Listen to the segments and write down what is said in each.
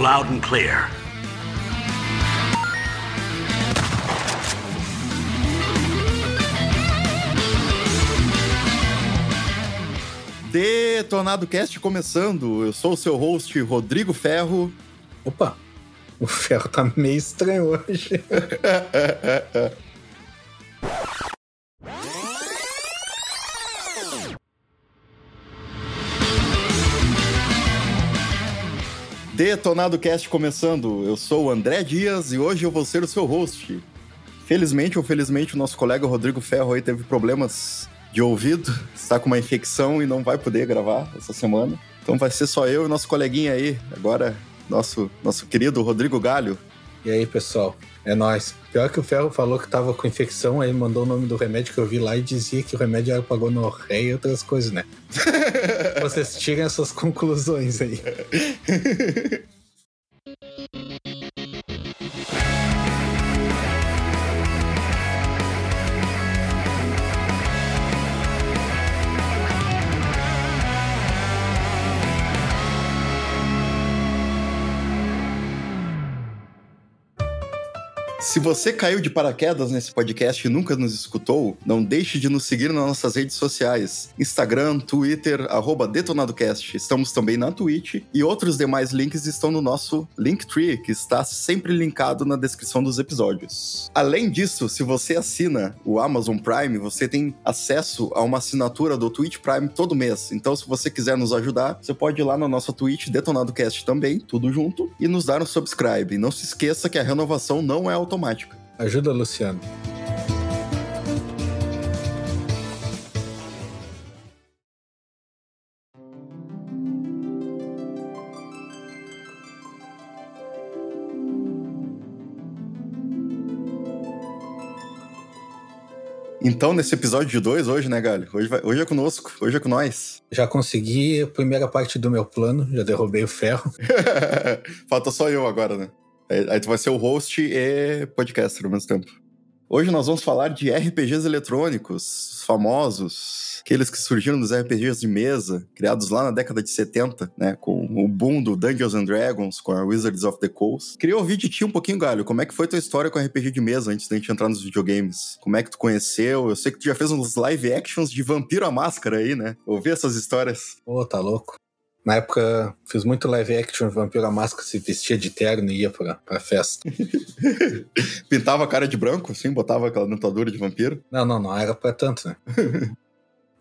Loud and clear. Detonado Cast começando. Eu sou o seu host, Rodrigo Ferro. Opa, o ferro tá meio estranho hoje. Detonado Cast começando. Eu sou o André Dias e hoje eu vou ser o seu host. Felizmente ou felizmente, o nosso colega Rodrigo Ferro aí teve problemas de ouvido, está com uma infecção e não vai poder gravar essa semana. Então vai ser só eu e nosso coleguinha aí, agora nosso, nosso querido Rodrigo Galho. E aí, pessoal? É nóis. Pior que o Ferro falou que tava com infecção, aí mandou o nome do remédio que eu vi lá e dizia que o remédio era pagou no ré e outras coisas, né? Vocês tirem as suas conclusões aí. Se você caiu de paraquedas nesse podcast e nunca nos escutou, não deixe de nos seguir nas nossas redes sociais: Instagram, Twitter, DetonadoCast. Estamos também na Twitch e outros demais links estão no nosso Linktree, que está sempre linkado na descrição dos episódios. Além disso, se você assina o Amazon Prime, você tem acesso a uma assinatura do Twitch Prime todo mês. Então, se você quiser nos ajudar, você pode ir lá na nossa Twitch, DetonadoCast também, tudo junto, e nos dar um subscribe. Não se esqueça que a renovação não é automática. Ajuda, Luciano. Então, nesse episódio de dois, hoje, né, Galho? Hoje, vai- hoje é conosco, hoje é com nós. Já consegui a primeira parte do meu plano, já derrubei o ferro. Falta só eu agora, né? Aí, aí tu vai ser o host e podcaster ao mesmo tempo. Hoje nós vamos falar de RPGs eletrônicos, os famosos, aqueles que surgiram dos RPGs de mesa, criados lá na década de 70, né? Com o boom do Dungeons and Dragons, com a Wizards of the Coast. Queria ouvir de ti um pouquinho, Galho, como é que foi tua história com RPG de mesa antes da gente entrar nos videogames? Como é que tu conheceu? Eu sei que tu já fez uns live actions de Vampiro à Máscara aí, né? Ouvi essas histórias. Pô, tá louco. Na época, fiz muito live action, Vampiro à Máscara se vestia de terno e ia pra, pra festa. Pintava a cara de branco, assim, botava aquela dentadura de vampiro. Não, não, não era pra tanto, né?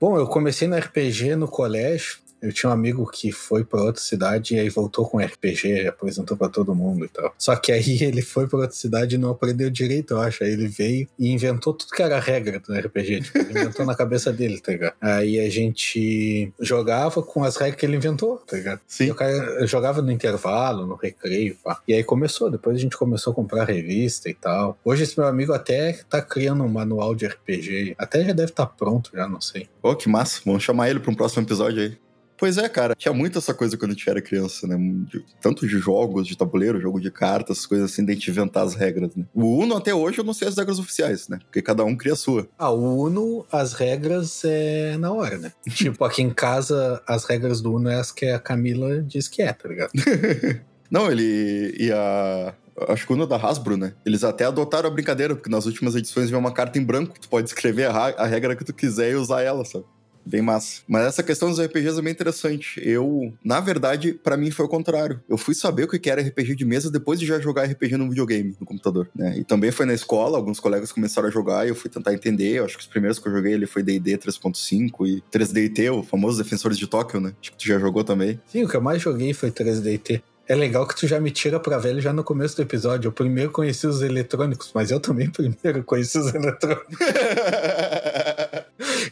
Bom, eu comecei no RPG no colégio. Eu tinha um amigo que foi pra outra cidade e aí voltou com RPG, apresentou pra todo mundo e tal. Só que aí ele foi pra outra cidade e não aprendeu direito, eu acho. Aí ele veio e inventou tudo que era regra do RPG. Tipo, ele inventou na cabeça dele, tá ligado? Aí a gente jogava com as regras que ele inventou, tá ligado? Sim. E o cara jogava no intervalo, no recreio, pá. E aí começou, depois a gente começou a comprar revista e tal. Hoje esse meu amigo até tá criando um manual de RPG. Até já deve estar pronto, já não sei. Pô, que massa. Vamos chamar ele para um próximo episódio aí. Pois é, cara. Tinha muito essa coisa quando a gente era criança, né? De- tanto de jogos, de tabuleiro, jogo de cartas, coisas assim, de a gente inventar as regras, né? O Uno, até hoje, eu não sei as regras oficiais, né? Porque cada um cria a sua. Ah, o Uno, as regras é na hora, né? tipo, aqui em casa, as regras do Uno é as que a Camila diz que é, tá ligado? Não, ele e a... Acho que o Uno é da Hasbro, né? Eles até adotaram a brincadeira, porque nas últimas edições vem uma carta em branco. Tu pode escrever a, a regra que tu quiser e usar ela, sabe? Bem massa. Mas essa questão dos RPGs é bem interessante. Eu, na verdade, pra mim foi o contrário. Eu fui saber o que era RPG de mesa depois de já jogar RPG no videogame, no computador, né? E também foi na escola, alguns colegas começaram a jogar e eu fui tentar entender. Eu acho que os primeiros que eu joguei ele foi D&D 3.5 e 3DT, o famoso Defensores de Tóquio, né? Acho que tu já jogou também. Sim, o que eu mais joguei foi 3DT. É legal que tu já me tira pra velho já no começo do episódio. Eu primeiro conheci os eletrônicos, mas eu também primeiro conheci os eletrônicos.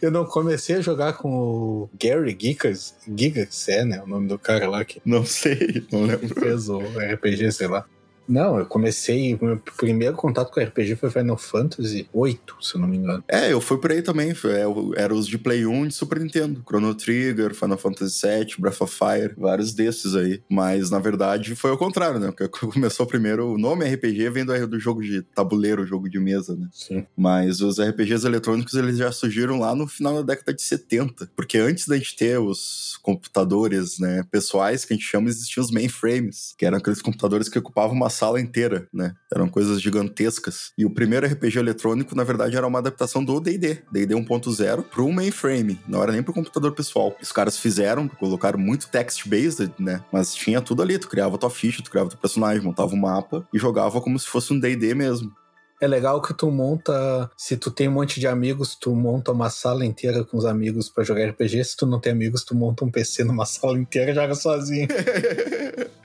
Eu não comecei a jogar com o Gary Gigas, Gigas é, né? O nome do cara lá que não sei, não lembro. fez o RPG, sei lá. Não, eu comecei. Meu primeiro contato com RPG foi Final Fantasy VIII, se eu não me engano. É, eu fui por aí também. É, era os de Play 1 de Super Nintendo. Chrono Trigger, Final Fantasy VII, Breath of Fire, vários desses aí. Mas, na verdade, foi o contrário, né? Porque começou primeiro. O nome RPG vem do, do jogo de tabuleiro, jogo de mesa, né? Sim. Mas os RPGs eletrônicos, eles já surgiram lá no final da década de 70. Porque antes da gente ter os computadores, né, pessoais, que a gente chama, existiam os mainframes, que eram aqueles computadores que ocupavam uma sala inteira, né? Eram coisas gigantescas. E o primeiro RPG eletrônico, na verdade, era uma adaptação do D&D, D&D 1.0, para um mainframe, não era nem para o computador pessoal. Os caras fizeram, colocaram muito text-based, né? Mas tinha tudo ali, tu criava tua ficha, tu criava teu personagem, montava um mapa e jogava como se fosse um D&D mesmo. É legal que tu monta, se tu tem um monte de amigos, tu monta uma sala inteira com os amigos para jogar RPG. Se tu não tem amigos, tu monta um PC numa sala inteira e joga sozinho.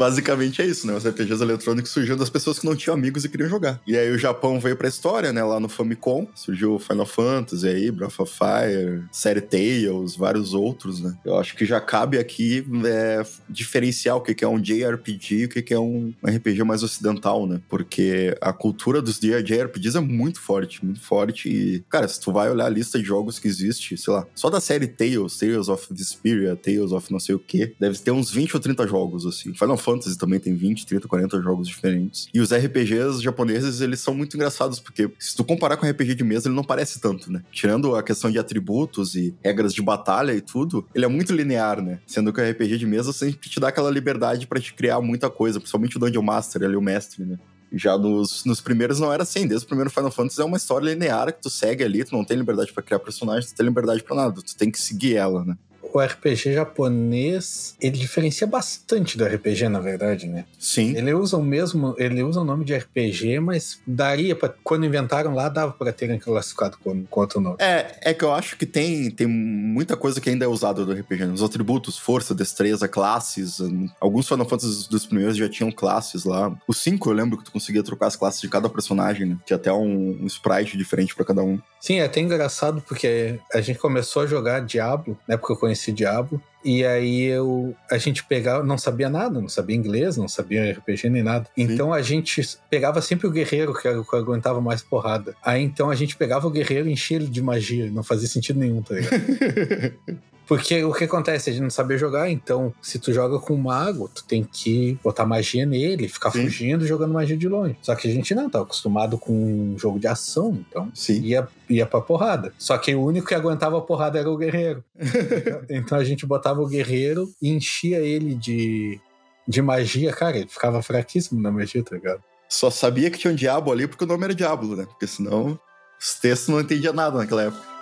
Basicamente é isso, né? Os RPGs eletrônicos surgiram das pessoas que não tinham amigos e queriam jogar. E aí o Japão veio pra história, né? Lá no Famicom, surgiu Final Fantasy aí, Breath of Fire, série Tales, vários outros, né? Eu acho que já cabe aqui é, diferenciar o que é um JRPG e o que é um RPG mais ocidental, né? Porque a cultura dos JRPGs é muito forte, muito forte. E, cara, se tu vai olhar a lista de jogos que existe, sei lá, só da série Tales, Tales of Vesperia, Tales of não sei o que, deve ter uns 20 ou 30 jogos, assim. Final Fantasy também tem 20, 30, 40 jogos diferentes. E os RPGs japoneses, eles são muito engraçados, porque se tu comparar com RPG de mesa, ele não parece tanto, né? Tirando a questão de atributos e regras de batalha e tudo, ele é muito linear, né? Sendo que o RPG de mesa sempre te dá aquela liberdade para te criar muita coisa, principalmente o Dungeon Master, ali o mestre, né? Já nos, nos primeiros não era assim. Desde o primeiro Final Fantasy é uma história linear que tu segue ali, tu não tem liberdade para criar personagens, tu tem liberdade para nada, tu tem que seguir ela, né? O RPG japonês, ele diferencia bastante do RPG, na verdade, né? Sim. Ele usa o mesmo, ele usa o nome de RPG, mas daria para quando inventaram lá dava para terem classificado com, com outro nome. É, é que eu acho que tem, tem muita coisa que ainda é usada do RPG, né? os atributos, força, destreza, classes, alguns Final Fantasy dos primeiros já tinham classes lá. O 5 eu lembro que tu conseguia trocar as classes de cada personagem, né? Tinha até um, um sprite diferente para cada um. Sim, é até engraçado porque a gente começou a jogar Diablo, né? Porque eu conheci Diablo. E aí eu, a gente pegava, não sabia nada, não sabia inglês, não sabia RPG nem nada. Sim. Então a gente pegava sempre o guerreiro, que era que aguentava mais porrada. Aí então a gente pegava o guerreiro e enchia ele de magia. Não fazia sentido nenhum, tá ligado? Porque o que acontece? A gente não sabia jogar, então se tu joga com um mago, tu tem que botar magia nele, ficar Sim. fugindo jogando magia de longe. Só que a gente não, tá acostumado com um jogo de ação, então Sim. ia, ia pra porrada. Só que o único que aguentava a porrada era o guerreiro. então a gente botava o guerreiro e enchia ele de, de magia, cara, ele ficava fraquíssimo na magia, tá ligado? Só sabia que tinha um diabo ali porque o nome era Diablo, né? Porque senão os textos não entendia nada naquela época.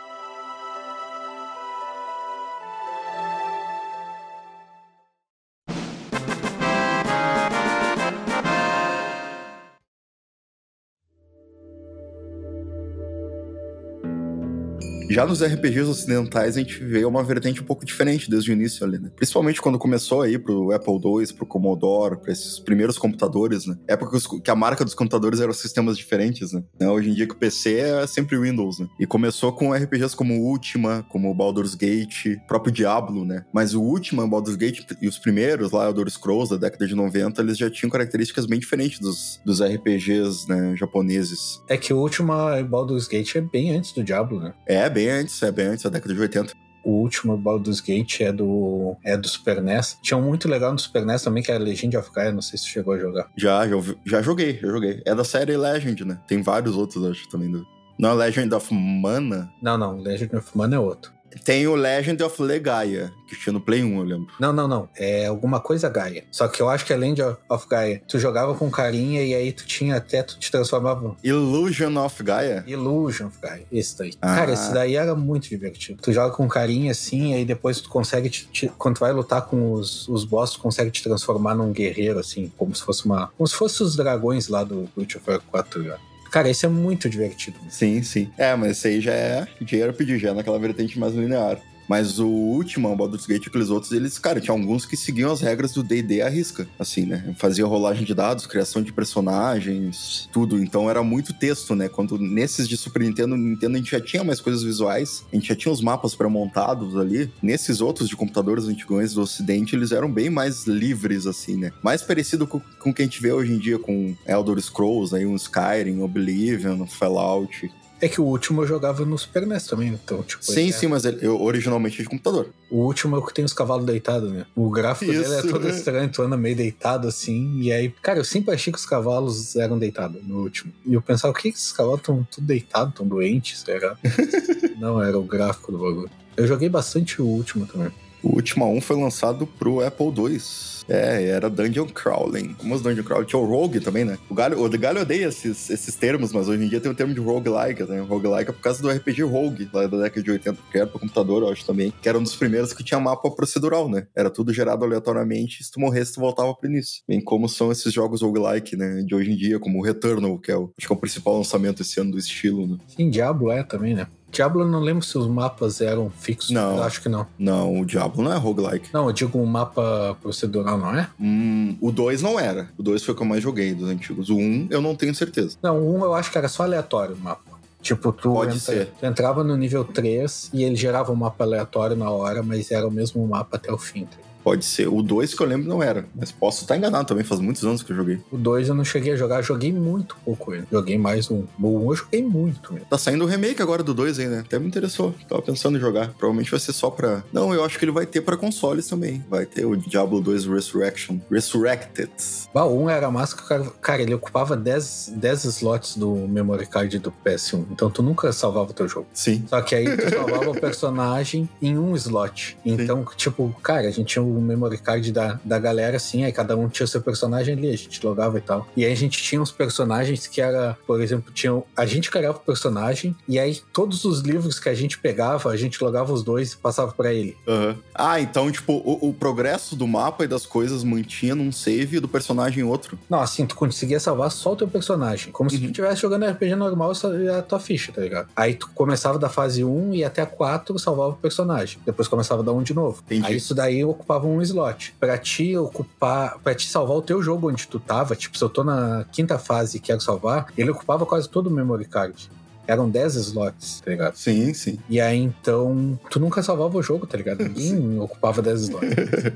Já nos RPGs ocidentais, a gente vê uma vertente um pouco diferente desde o início ali, né? Principalmente quando começou aí pro Apple II, pro Commodore, pra esses primeiros computadores, né? Época que a marca dos computadores eram sistemas diferentes, né? Hoje em dia que o PC é sempre Windows, né? E começou com RPGs como Ultima, como Baldur's Gate, próprio Diablo, né? Mas o Ultima, Baldur's Gate e os primeiros, lá, Elder Scrolls, da década de 90, eles já tinham características bem diferentes dos, dos RPGs, né, japoneses. É que o Ultima Baldur's Gate é bem antes do Diablo, né? É, bem antes, é bem antes da década de 80. O último Baldur's Gate é do, é do Super NES. Tinha um muito legal no Super NES também, que era Legend of Gaia, não sei se chegou a jogar. Já, já, já joguei, já joguei. É da série Legend, né? Tem vários outros, acho, também. Do... Não é Legend of Mana? Não, não, Legend of Mana é outro. Tem o Legend of Legaia, que tinha no Play 1, eu lembro. Não, não, não. É alguma coisa Gaia. Só que eu acho que é Legend of Gaia. Tu jogava com carinha e aí tu tinha até, tu te transformava. Illusion of Gaia? Illusion of Gaia. Esse daí. Ah. Cara, esse daí era muito divertido. Tu joga com carinha assim, e aí depois tu consegue, te, te, quando tu vai lutar com os, os boss, tu consegue te transformar num guerreiro, assim, como se fosse uma. Como se fosse os dragões lá do of War 4, já. Cara, isso é muito divertido. Sim, sim. É, mas esse aí já é JRPG, já é naquela vertente mais linear. Mas o último, o Baldur's Gate e aqueles outros, eles, cara, tinha alguns que seguiam as regras do D&D à risca, assim, né? Fazia rolagem de dados, criação de personagens, tudo. Então era muito texto, né? Quando nesses de Super Nintendo, Nintendo a gente já tinha mais coisas visuais, a gente já tinha os mapas pré-montados ali. Nesses outros de computadores antigos do Ocidente, eles eram bem mais livres, assim, né? Mais parecido com, com o que a gente vê hoje em dia com Elder Scrolls, aí um Skyrim, Oblivion, Fallout. É que o último eu jogava no Super NES também, então, tipo. Sim, é- sim, mas ele, eu originalmente de computador. O último é o que tem os cavalos deitados, né? O gráfico dele é Isso. todo estranho, tu anda meio deitado assim. E aí, cara, eu sempre achei que os cavalos eram deitados no último. E eu pensava, o que, que esses cavalos estão tudo deitados, tão doentes, será? Não, era o gráfico do bagulho. Eu joguei bastante o último também. O Ultima 1 foi lançado pro Apple II. É, era Dungeon Crawling. Os Dungeon Crawling? Tinha o Rogue também, né? O Galho, o Galho odeia esses, esses termos, mas hoje em dia tem o termo de Roguelike, né? Roguelike é por causa do RPG Rogue, lá da década de 80, que era pro computador, eu acho também. Que era um dos primeiros que tinha mapa procedural, né? Era tudo gerado aleatoriamente, se tu morresse, tu voltava pro início. Bem como são esses jogos roguelike, né? De hoje em dia, como o Returnal, que é o, acho que é o principal lançamento esse ano do estilo, né? Sim, Diablo é também, né? Diablo eu não lembro se os mapas eram fixos. Não. Eu acho que não. Não, o Diablo não é roguelike. Não, eu digo um mapa procedural, não é? Hum, o 2 não era. O 2 foi o que eu mais joguei dos antigos. O 1 um, eu não tenho certeza. Não, um eu acho que era só aleatório o mapa. Tipo, tu, Pode ser. tu entrava no nível 3 e ele gerava um mapa aleatório na hora, mas era o mesmo mapa até o fim. tá? Pode ser. O 2 que eu lembro não era. Mas posso estar enganado também, faz muitos anos que eu joguei. O 2 eu não cheguei a jogar, joguei muito pouco ele. Joguei mais um. O 1 eu joguei muito mesmo. Tá saindo o remake agora do 2 aí, né? Até me interessou. Tava pensando em jogar. Provavelmente vai ser só pra. Não, eu acho que ele vai ter pra consoles também. Vai ter o Diablo 2 Resurrection. Resurrected. Bah, o 1 era massa que cara, cara, ele ocupava 10, 10 slots do memory card do PS1. Então tu nunca salvava o teu jogo. Sim. Só que aí tu salvava o personagem em um slot. Então, tipo, cara, a gente tinha o memory card da, da galera, assim, aí cada um tinha o seu personagem ali, a gente logava e tal. E aí a gente tinha uns personagens que era, por exemplo, tinha, a gente criava o personagem, e aí todos os livros que a gente pegava, a gente logava os dois e passava pra ele. Aham. Ah, então, tipo, o, o progresso do mapa e das coisas mantinha num save do personagem em outro. Não, assim, tu conseguia salvar só o teu personagem. Como se tu Uhum. estivesse jogando RPG normal, a tua ficha, tá ligado? Aí tu começava da fase 1 e até a 4 salvava o personagem. Depois começava da 1 de novo. Entendi. Aí isso daí ocupava um slot. Pra te ocupar, pra te salvar o teu jogo onde tu tava, tipo, se eu tô na quinta fase e quero salvar, ele ocupava quase todo o memory card. Eram 10 slots, tá ligado? Sim, sim. E aí, então, tu nunca salvava o jogo, tá ligado? Ninguém ocupava 10 slots.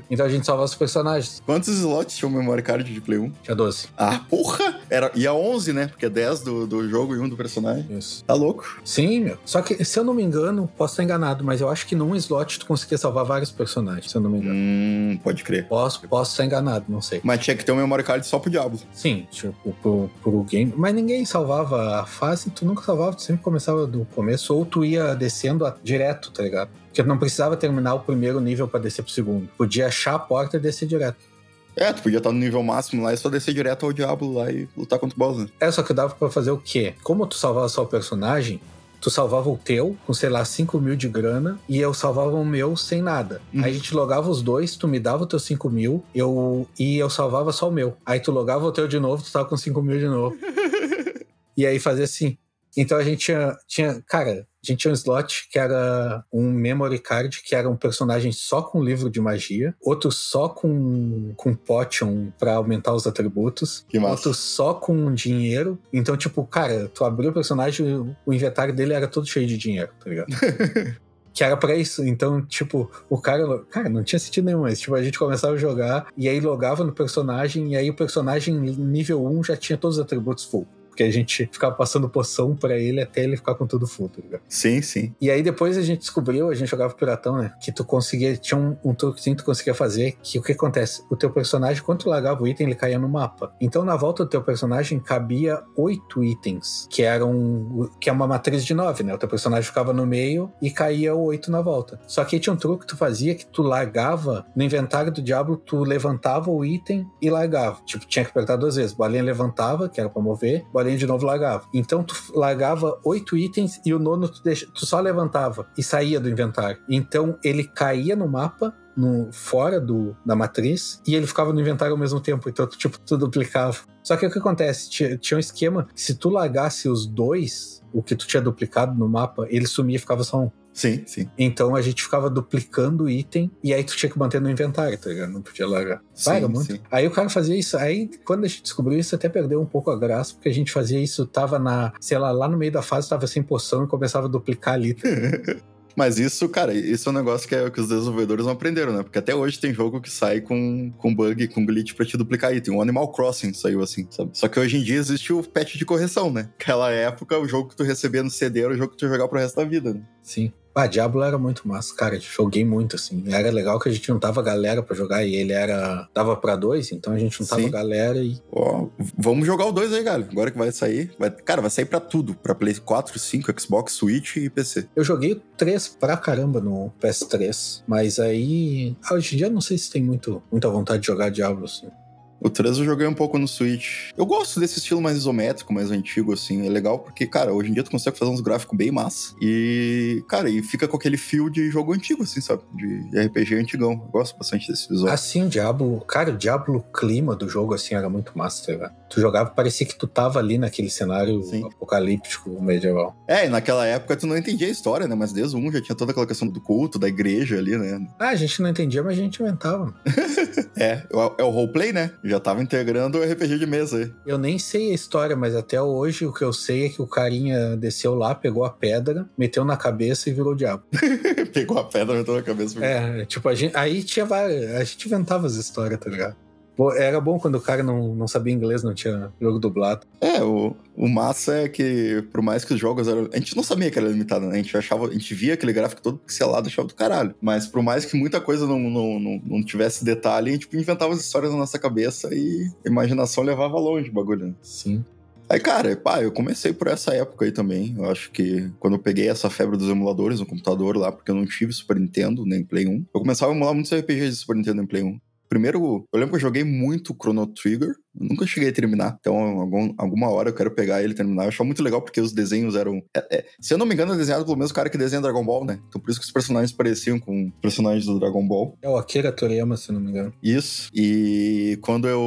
Então a gente salvava os personagens. Quantos slots tinha o memory card de Play 1? Tinha 12. Ah, porra! Era, ia 11, né? Porque é 10 do, do jogo e 1 do personagem. Isso. Tá louco? Sim, meu. Só que, se eu não me engano, posso estar enganado, mas eu acho que num slot tu conseguia salvar vários personagens, se eu não me engano. Hum, pode crer. Posso, posso estar enganado, não sei. Mas tinha que ter um memory card só pro Diablo. Sim, tipo, pro, pro game. Mas ninguém salvava a fase, tu nunca salvava, tu sempre começava do começo, ou tu ia descendo a- direto, tá ligado? Porque tu não precisava terminar o primeiro nível pra descer pro segundo. Podia achar a porta e descer direto. É, tu podia estar no nível máximo lá e só descer direto ao Diablo lá e lutar contra o boss, né? É, só que dava pra fazer o quê? Como tu salvava só o personagem, tu salvava o teu com, sei lá, 5 mil de grana e eu salvava o meu sem nada. Uhum. Aí a gente logava os dois, tu me dava o teu 5 mil eu, e eu salvava só o meu. Aí tu logava o teu de novo, tu tava com 5 mil de novo. e aí fazia assim. Então a gente tinha, tinha, cara, a gente tinha um slot que era um memory card, que era um personagem só com livro de magia, outro só com, com potion pra aumentar os atributos, Que massa. outro só com dinheiro. Então, tipo, cara, tu abriu o personagem, o inventário dele era todo cheio de dinheiro, tá ligado? Que era pra isso. Então, tipo, o cara. Cara, não tinha sentido nenhum, mas tipo, a gente começava a jogar e aí logava no personagem, e aí o personagem nível 1 já tinha todos os atributos full. Porque a gente ficava passando poção pra ele até ele ficar com tudo full, tá ligado? Sim, sim. E aí depois a gente descobriu, a gente jogava piratão, né? Que tu conseguia, tinha um, um truquezinho que tu conseguia fazer, que o que acontece? O teu personagem, quando tu largava o item, ele caía no mapa. Então na volta do teu personagem cabia oito itens, que eram, que é uma matriz de nove, né? O teu personagem ficava no meio e caía oito na volta. Só que aí tinha um truque que tu fazia que tu largava, no inventário do Diablo, tu levantava o item e largava. Tipo, tinha que apertar duas vezes. Bolinha levantava, que era pra mover, bolinha de novo largava. Então tu largava oito itens e o nono tu, tu só levantava e saía do inventário. Então ele caía no mapa, no, fora do, da matriz, e ele ficava no inventário ao mesmo tempo. Então, tu, tipo, tu duplicava. Só que o que acontece? Tinha, tinha um esquema, se tu largasse os dois, o que tu tinha duplicado no mapa, ele sumia e ficava só um. Sim, sim. Então a gente ficava duplicando o item e aí tu tinha que manter no inventário, tá ligado? Não podia largar. Sim, muito. sim. Aí o cara fazia isso. Aí quando a gente descobriu isso, até perdeu um pouco a graça, porque a gente fazia isso, tava na, sei lá, lá no meio da fase, tava sem poção e começava a duplicar ali. tá? Mas isso, cara, isso é um negócio que, é, que os desenvolvedores não aprenderam, né? Porque até hoje tem jogo que sai com, com bug, com glitch pra te duplicar item. O Animal Crossing saiu assim, sabe? Só que hoje em dia existe o patch de correção, né? Aquela época, o jogo que tu recebia no CD era o jogo que tu jogar pro resto da vida, né? Sim. Ah, Diablo era muito massa, cara. Joguei muito, assim. Era legal que a gente juntava galera pra jogar e ele era. dava pra dois, então a gente juntava Sim. galera e. Ó, vamos jogar o 2 aí, galera. Agora que vai sair. Vai, cara, vai sair pra tudo. Pra Play 4, 5, Xbox, Switch e PC. Eu joguei 3 pra caramba no PS3, mas aí. ah, Hoje em dia eu não sei se tem muito, muita vontade de jogar Diablo, assim. O 3 eu joguei um pouco no Switch. Eu gosto desse estilo mais isométrico, mais antigo, assim. É legal porque, cara, hoje em dia tu consegue fazer uns gráficos bem massa. E, cara, e fica com aquele fio de jogo antigo, assim, sabe? De RPG antigão. Eu gosto bastante desse visual. Assim, o Diablo. Cara, o Diablo, o clima do jogo, assim, era muito massa, ligado? Tu jogava, parecia que tu tava ali naquele cenário Sim. apocalíptico medieval. É, e naquela época tu não entendia a história, né? Mas desde o 1 já tinha toda aquela questão do culto, da igreja ali, né? Ah, a gente não entendia, mas a gente inventava. É, é o- é o roleplay, né? Já tava integrando o RPG de mesa aí. Eu nem sei a história, mas até hoje o que eu sei é que o carinha desceu lá, pegou a pedra, meteu na cabeça e virou o diabo. Pegou a pedra, meteu na cabeça. É, tipo, a gente, aí tinha várias. A gente inventava as histórias, tá ligado? Era bom quando o cara não, não sabia inglês, não tinha jogo dublado. É, o, o massa é que, por mais que os jogos eram. A gente não sabia que era limitado, né? A gente achava, a gente via aquele gráfico todo pixelado e achava do caralho. Mas por mais que muita coisa não, não, não, não tivesse detalhe, a gente tipo, inventava as histórias na nossa cabeça e a imaginação levava longe o bagulho. né? Sim. Aí, cara, pá, eu comecei por essa época aí também. Eu acho que quando eu peguei essa febre dos emuladores no computador lá, porque eu não tive Super Nintendo nem Play 1, eu começava a emular muitos RPGs de Super Nintendo nem Play 1. Primeiro, eu lembro que eu joguei muito Chrono Trigger. Eu nunca cheguei a terminar. Então, algum, alguma hora eu quero pegar ele e terminar. Eu achava muito legal porque os desenhos eram. é- é- se eu não me engano, é desenhado pelo mesmo cara que desenha Dragon Ball, né? Então, por isso que os personagens pareciam com personagens do Dragon Ball. É o Akira Toriyama, se não me engano. Isso. E quando eu.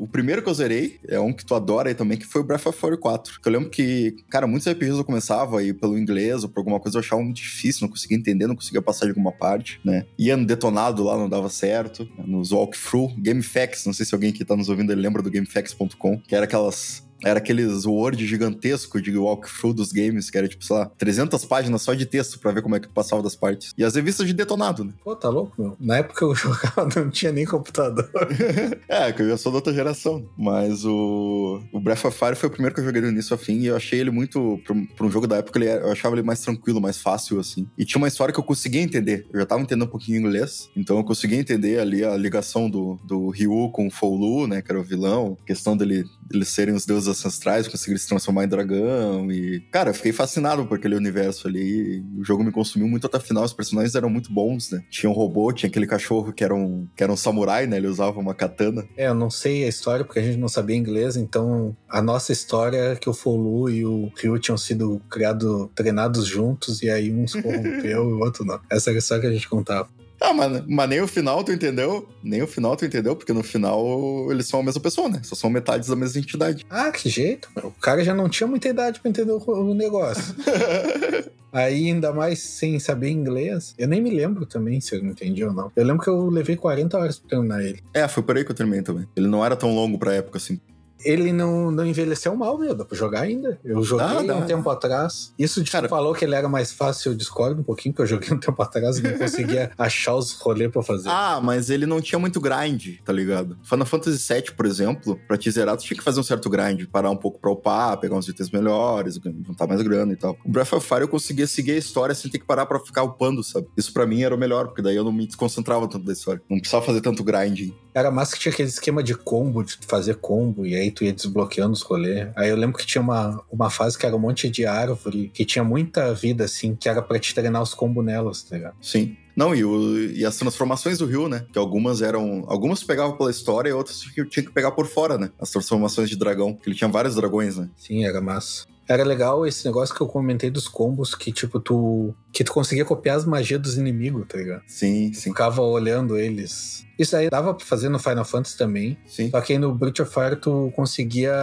O primeiro que eu zerei é um que tu adora aí também, que foi o Breath of Fire 4. Que eu lembro que, cara, muitos RPGs eu começava aí pelo inglês ou por alguma coisa eu achava muito difícil, não conseguia entender, não conseguia passar de alguma parte, né? Ia no detonado lá, não dava certo. Nos walkthrough, GameFAQs, não sei se alguém que tá nos ouvindo ele lembra do GameFAQs.com, que era aquelas. Era aqueles Word gigantesco de walkthrough dos games, que era tipo, sei lá, 300 páginas só de texto pra ver como é que passava das partes. E as revistas de detonado, né? Pô, tá louco, meu? Na época eu jogava, não tinha nem computador. é, que eu já sou da outra geração. Mas o, o Breath of Fire foi o primeiro que eu joguei do início ao fim. E eu achei ele muito. Pra um- jogo da época, ele era- eu achava ele mais tranquilo, mais fácil, assim. E tinha uma história que eu conseguia entender. Eu já tava entendendo um pouquinho inglês. Então eu conseguia entender ali a ligação do, do Ryu com o Foulu, né? Que era o vilão. A questão dele, deles serem os deuses ancestrais, conseguir se transformar em dragão. E. Cara, eu fiquei fascinado por aquele universo ali. O jogo me consumiu muito até o final. Os personagens eram muito bons, né? Tinha um robô, tinha aquele cachorro que era um, que era um samurai, né? Ele usava uma katana. É, eu não sei a história porque a gente não sabia inglês, então a nossa história é que o Folu e o Ryu tinham sido criados, treinados juntos, e aí um se corrompeu e o outro não. Essa era a história que a gente contava. Ah, mas, mas nem o final tu entendeu? Nem o final tu entendeu, porque no final eles são a mesma pessoa, né? Só são metades da mesma entidade. Ah, que jeito, meu. O cara já não tinha muita idade pra entender o, o negócio. Aí, ainda mais sem saber inglês. Eu nem me lembro também se eu não entendi ou não. Eu lembro que eu levei 40 horas pra terminar ele. é, foi por aí que eu terminei também. Ele não era tão longo pra época assim. Ele não, não envelheceu mal, meu. Dá pra jogar ainda. Eu joguei Dá, dá. um tempo atrás. Isso de Cara- falou que ele era mais fácil, eu discordo um pouquinho, porque eu joguei um tempo atrás e não conseguia achar os rolês pra fazer. Ah, mas ele não tinha muito grind, tá ligado? Final Fantasy VII, por exemplo, pra te zerar, tu tinha que fazer um certo grind, parar um pouco pra upar, pegar uns itens melhores, juntar mais grana e tal. O Breath of Fire eu conseguia seguir a história sem ter que parar pra ficar upando, sabe? Isso pra mim era o melhor, porque daí eu não me desconcentrava tanto da história. Não precisava fazer tanto grinding. Era massa que tinha aquele esquema de combo, de fazer combo, e aí tu ia desbloqueando os rolês. Aí eu lembro que tinha uma, uma fase que era um monte de árvore, que tinha muita vida, assim, que era pra te treinar os combos nelas, tá ligado? Sim. Não, e, o- e as transformações do Rio, né? Que algumas eram. Algumas tu pegava pela história e outras tinha que pegar por fora, né? As transformações de dragão. Que ele tinha vários dragões, né? Sim, era massa. Era legal esse negócio que eu comentei dos combos, que tipo, tu. Que tu conseguia copiar as magias dos inimigos, tá ligado? Sim, sim. Ficava olhando eles. Isso aí dava pra fazer no Final Fantasy também. Sim. Só que aí no Breath of Fire tu conseguia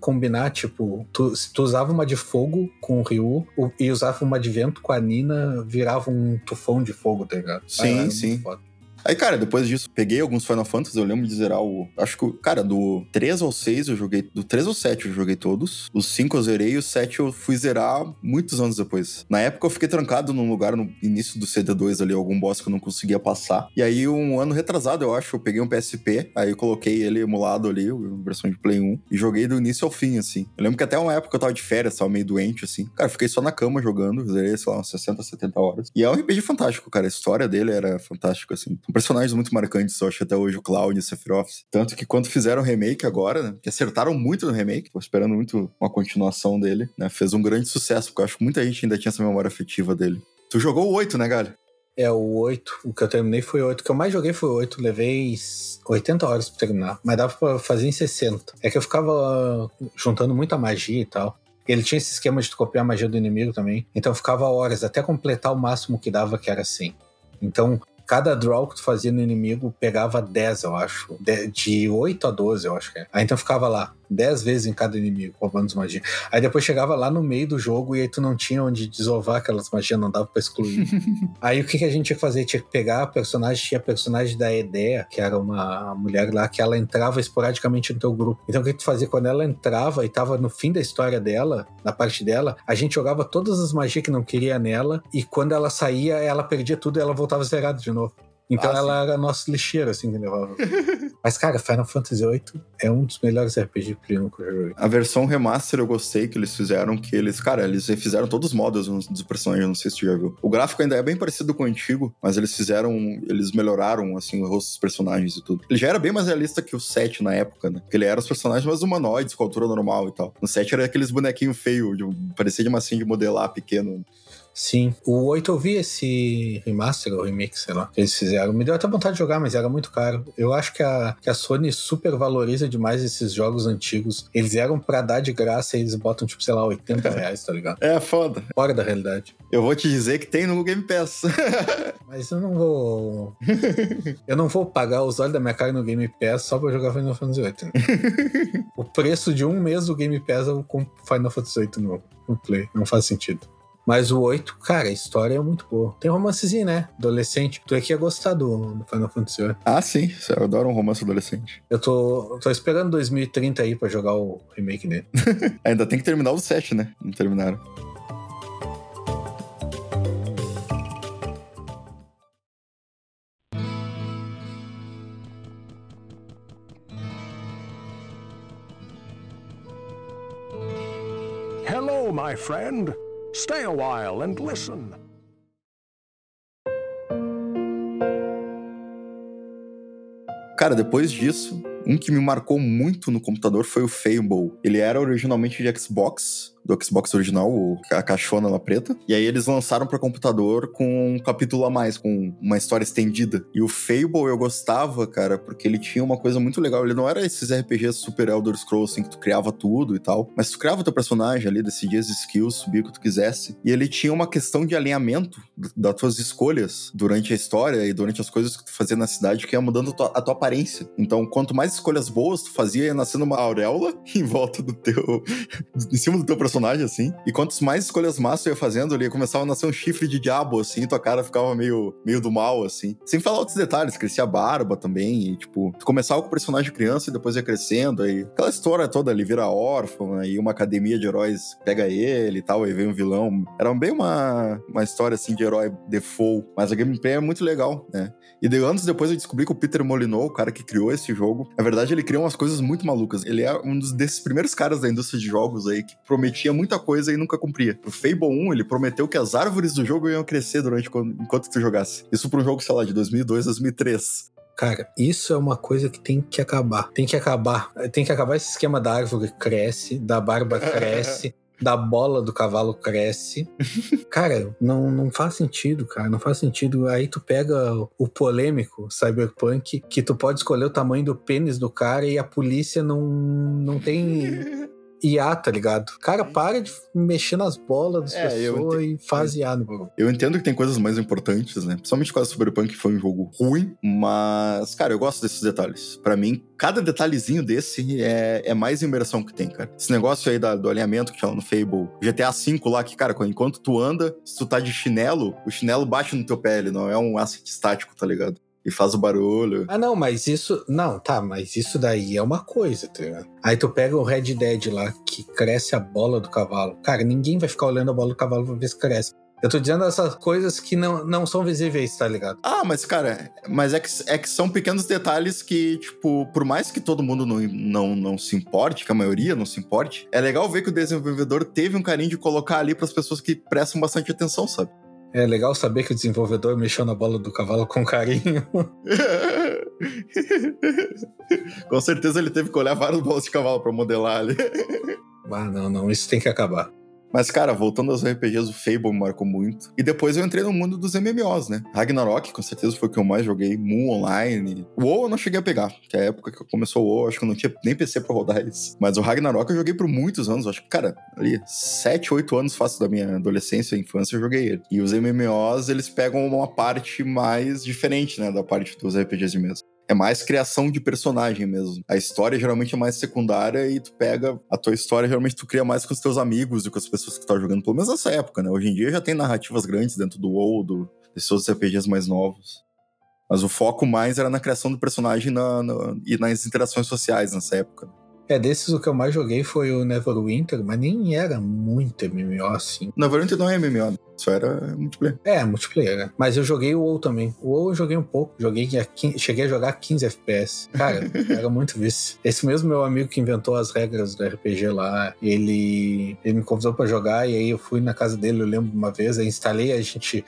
combinar, tipo, tu, se tu usava uma de fogo com o Ryu e usava uma de vento com a Nina, virava um tufão de fogo, tá ligado? Sim, sim. foda. Aí, cara, depois disso, peguei alguns Final Fantasy, eu lembro de zerar o. Acho que, cara, do 3 ao 6 eu joguei. Do 3 ao 7 eu joguei todos. Os 5 eu zerei e o 7 eu fui zerar muitos anos depois. Na época eu fiquei trancado num lugar no início do CD2 ali, algum boss que eu não conseguia passar. E aí, um ano retrasado, eu acho, eu peguei um PSP, aí eu coloquei ele emulado ali, versão de Play 1, e joguei do início ao fim, assim. Eu lembro que até uma época eu tava de férias, tava meio doente, assim. Cara, fiquei só na cama jogando, zerei, sei lá, umas 60, 70 horas. E é um RPG fantástico, cara. A história dele era fantástica, assim. Personagens muito marcantes, eu acho até hoje, o Cloud e o Sephiroth. Tanto que quando fizeram o remake agora, né, que acertaram muito no remake, tô esperando muito uma continuação dele, né? Fez um grande sucesso, porque eu acho que muita gente ainda tinha essa memória afetiva dele. Tu jogou o 8, né, Galho? É, o 8. O que eu terminei foi o 8. O que eu mais joguei foi o 8. Levei 80 horas pra terminar. Mas dava pra fazer em 60. É que eu ficava juntando muita magia e tal. Ele tinha esse esquema de copiar a magia do inimigo também. Então eu ficava horas até completar o máximo que dava, que era 100. Então, cada draw que tu fazia no inimigo pegava 10, eu acho. De, de 8 a 12, eu acho que é. Aí então ficava lá, 10 vezes em cada inimigo, roubando as magias. Aí depois chegava lá no meio do jogo e aí tu não tinha onde desovar aquelas magias, não dava pra excluir. aí o que, que a gente tinha que fazer? Tinha que pegar a personagem, tinha a personagem da Edea, que era uma mulher lá, que ela entrava esporadicamente no teu grupo. Então o que tu fazia? Quando ela entrava e tava no fim da história dela, na parte dela, a gente jogava todas as magias que não queria nela e quando ela saía, ela perdia tudo e ela voltava zerada de novo. Então Ah, ela era nosso lixeiro, assim, que levava. Mas, cara, Final Fantasy VIII é um dos melhores RPG de Play 1 que eu joguei. A versão remaster eu gostei que eles fizeram, que eles, cara, eles refizeram todos os modos dos personagens, não sei se tu já viu. O gráfico ainda é bem parecido com o antigo, mas eles fizeram, eles melhoraram, assim, o rosto dos personagens e tudo. Ele já era bem mais realista que o 7 na época, né? Porque ele era os personagens mais humanoides, com altura normal e tal. No 7 era aqueles bonequinhos feios, parecia de massinha de modelar pequeno. Sim. O 8 eu vi esse remaster ou remake, sei lá, que eles fizeram. Me deu até vontade de jogar, mas era muito caro. Eu acho que a, que a Sony super valoriza demais esses jogos antigos. Eles eram pra dar de graça e eles botam, tipo, sei lá, 80 reais, tá ligado? É foda. Fora da realidade. Eu vou te dizer que tem no Game Pass. Mas eu não vou. eu não vou pagar os olhos da minha cara no Game Pass só pra jogar Final Fantasy VIII. Né? o preço de um mês do Game Pass eu compro Final Fantasy VIII no, no Play. Não faz sentido. Mas o 8, cara, a história é muito boa. Tem romancezinho, né? Adolescente. Tu aqui ia gostar do, do Final Fantasy VIII. ah, sim. Eu adoro um romance adolescente. Eu tô, tô esperando 2030 aí pra jogar o remake dele. Ainda tem que terminar o 7, né? Não terminaram. Hello, my friend. Stay a while and listen. Cara, depois disso, um que me marcou muito no computador foi o Fable. Ele era originalmente de Xbox, do Xbox original, a caixona lá preta. E aí eles lançaram para computador com um capítulo a mais, com uma história estendida. E o Fable eu gostava, cara, porque ele tinha uma coisa muito legal. Ele não era esses RPGs super Elder Scrolls, assim, que tu criava tudo e tal. Mas tu criava teu personagem ali, decidia as skills, subia o que tu quisesse. E ele tinha uma questão de alinhamento das tuas escolhas durante a história e durante as coisas que tu fazia na cidade, que ia mudando a tua, a tua aparência. Então, quanto mais escolhas boas tu fazia, ia nascendo uma auréola em volta do teu. em cima do teu personagem, assim. E quantas mais escolhas más tu ia fazendo, ele começava a nascer um chifre de diabo, assim, tua cara ficava meio, meio do mal, assim. Sem falar outros detalhes, crescia a barba também, e tipo, tu começava com o personagem criança e depois ia crescendo, aí aquela história toda, ele vira órfão, aí uma academia de heróis pega ele e tal, aí vem um vilão. Era bem uma, uma história, assim, de herói default, mas a gameplay é muito legal, né? E de anos depois eu descobri que o Peter Molyneux, o cara que criou esse jogo, na verdade ele criou umas coisas muito malucas. Ele é um dos, desses primeiros caras da indústria de jogos aí que prometia muita coisa e nunca cumpria. O Fable 1, ele prometeu que as árvores do jogo iam crescer durante enquanto tu jogasse. Isso pra um jogo, sei lá, de 2002, 2003. Cara, isso é uma coisa que tem que acabar. Tem que acabar. Tem que acabar esse esquema da árvore cresce, da barba cresce, da bola do cavalo cresce. Cara, não, não faz sentido, cara. Não faz sentido. Aí tu pega o polêmico Cyberpunk, que tu pode escolher o tamanho do pênis do cara e a polícia não, não tem. IA, tá ligado? Cara, para de mexer nas bolas das É, pessoas e faz IA no bagulho. Eu entendo que tem coisas mais importantes, né? Principalmente com a Cyberpunk, que foi um jogo ruim, mas, cara, eu gosto desses detalhes. Pra mim, cada detalhezinho desse é, é mais imersão que tem, cara. Esse negócio aí da- do alinhamento que tinha lá no Fable, GTA V lá, que, cara, enquanto tu anda, se tu tá de chinelo, o chinelo bate no teu pele, não é um asset estático, tá ligado? E faz o barulho. Ah, não, mas isso. Não, tá, mas isso daí é uma coisa, tá ligado? Aí tu pega o Red Dead lá, que cresce a bola do cavalo. Cara, ninguém vai ficar olhando a bola do cavalo pra ver se cresce. Eu tô dizendo essas coisas que não, não são visíveis, tá ligado? Ah, mas, cara, mas é que, é que são pequenos detalhes que, tipo, por mais que todo mundo não, não, não se importe, que a maioria não se importe, é legal ver que o desenvolvedor teve um carinho de colocar ali pras pessoas que prestam bastante atenção, sabe? É legal saber que o desenvolvedor mexeu na bola do cavalo com carinho. Com certeza ele teve que olhar vários bolas de cavalo pra modelar ali. ah, não, não, isso tem que acabar. Mas, cara, voltando aos RPGs, o Fable me marcou muito. E depois eu entrei no mundo dos MMOs, né? Ragnarok, com certeza, foi o que eu mais joguei. Moon Online. O WoW eu não cheguei a pegar, que é a época que começou o WoW, acho que eu não tinha nem PC pra rodar isso. Mas o Ragnarok eu joguei por muitos anos. Acho que, cara, ali, 7, 8 anos fácil da minha adolescência e infância eu joguei ele. E os MMOs, eles pegam uma parte mais diferente, né? Da parte dos RPGs de mesa. É mais criação de personagem mesmo. A história geralmente é mais secundária e tu pega a tua história, geralmente tu cria mais com os teus amigos e com as pessoas que tu tá jogando, pelo menos nessa época, né? Hoje em dia já tem narrativas grandes dentro do WoW, do, desses outros RPGs mais novos. Mas o foco mais era na criação do personagem na- na- e nas interações sociais nessa época. É, desses o que eu mais joguei foi o Neverwinter, mas nem era muito MMO assim. Verdade não é MMO, Isso era multiplayer. É, multiplayer, né? Mas eu joguei o WoW também. O WoW eu joguei um pouco. Joguei a 15 cheguei a jogar 15 FPS. Cara, era muito vício. Esse mesmo meu amigo que inventou as regras do RPG lá, ele, ele me convidou pra jogar e aí eu fui na casa dele, eu lembro uma vez, aí instalei, a gente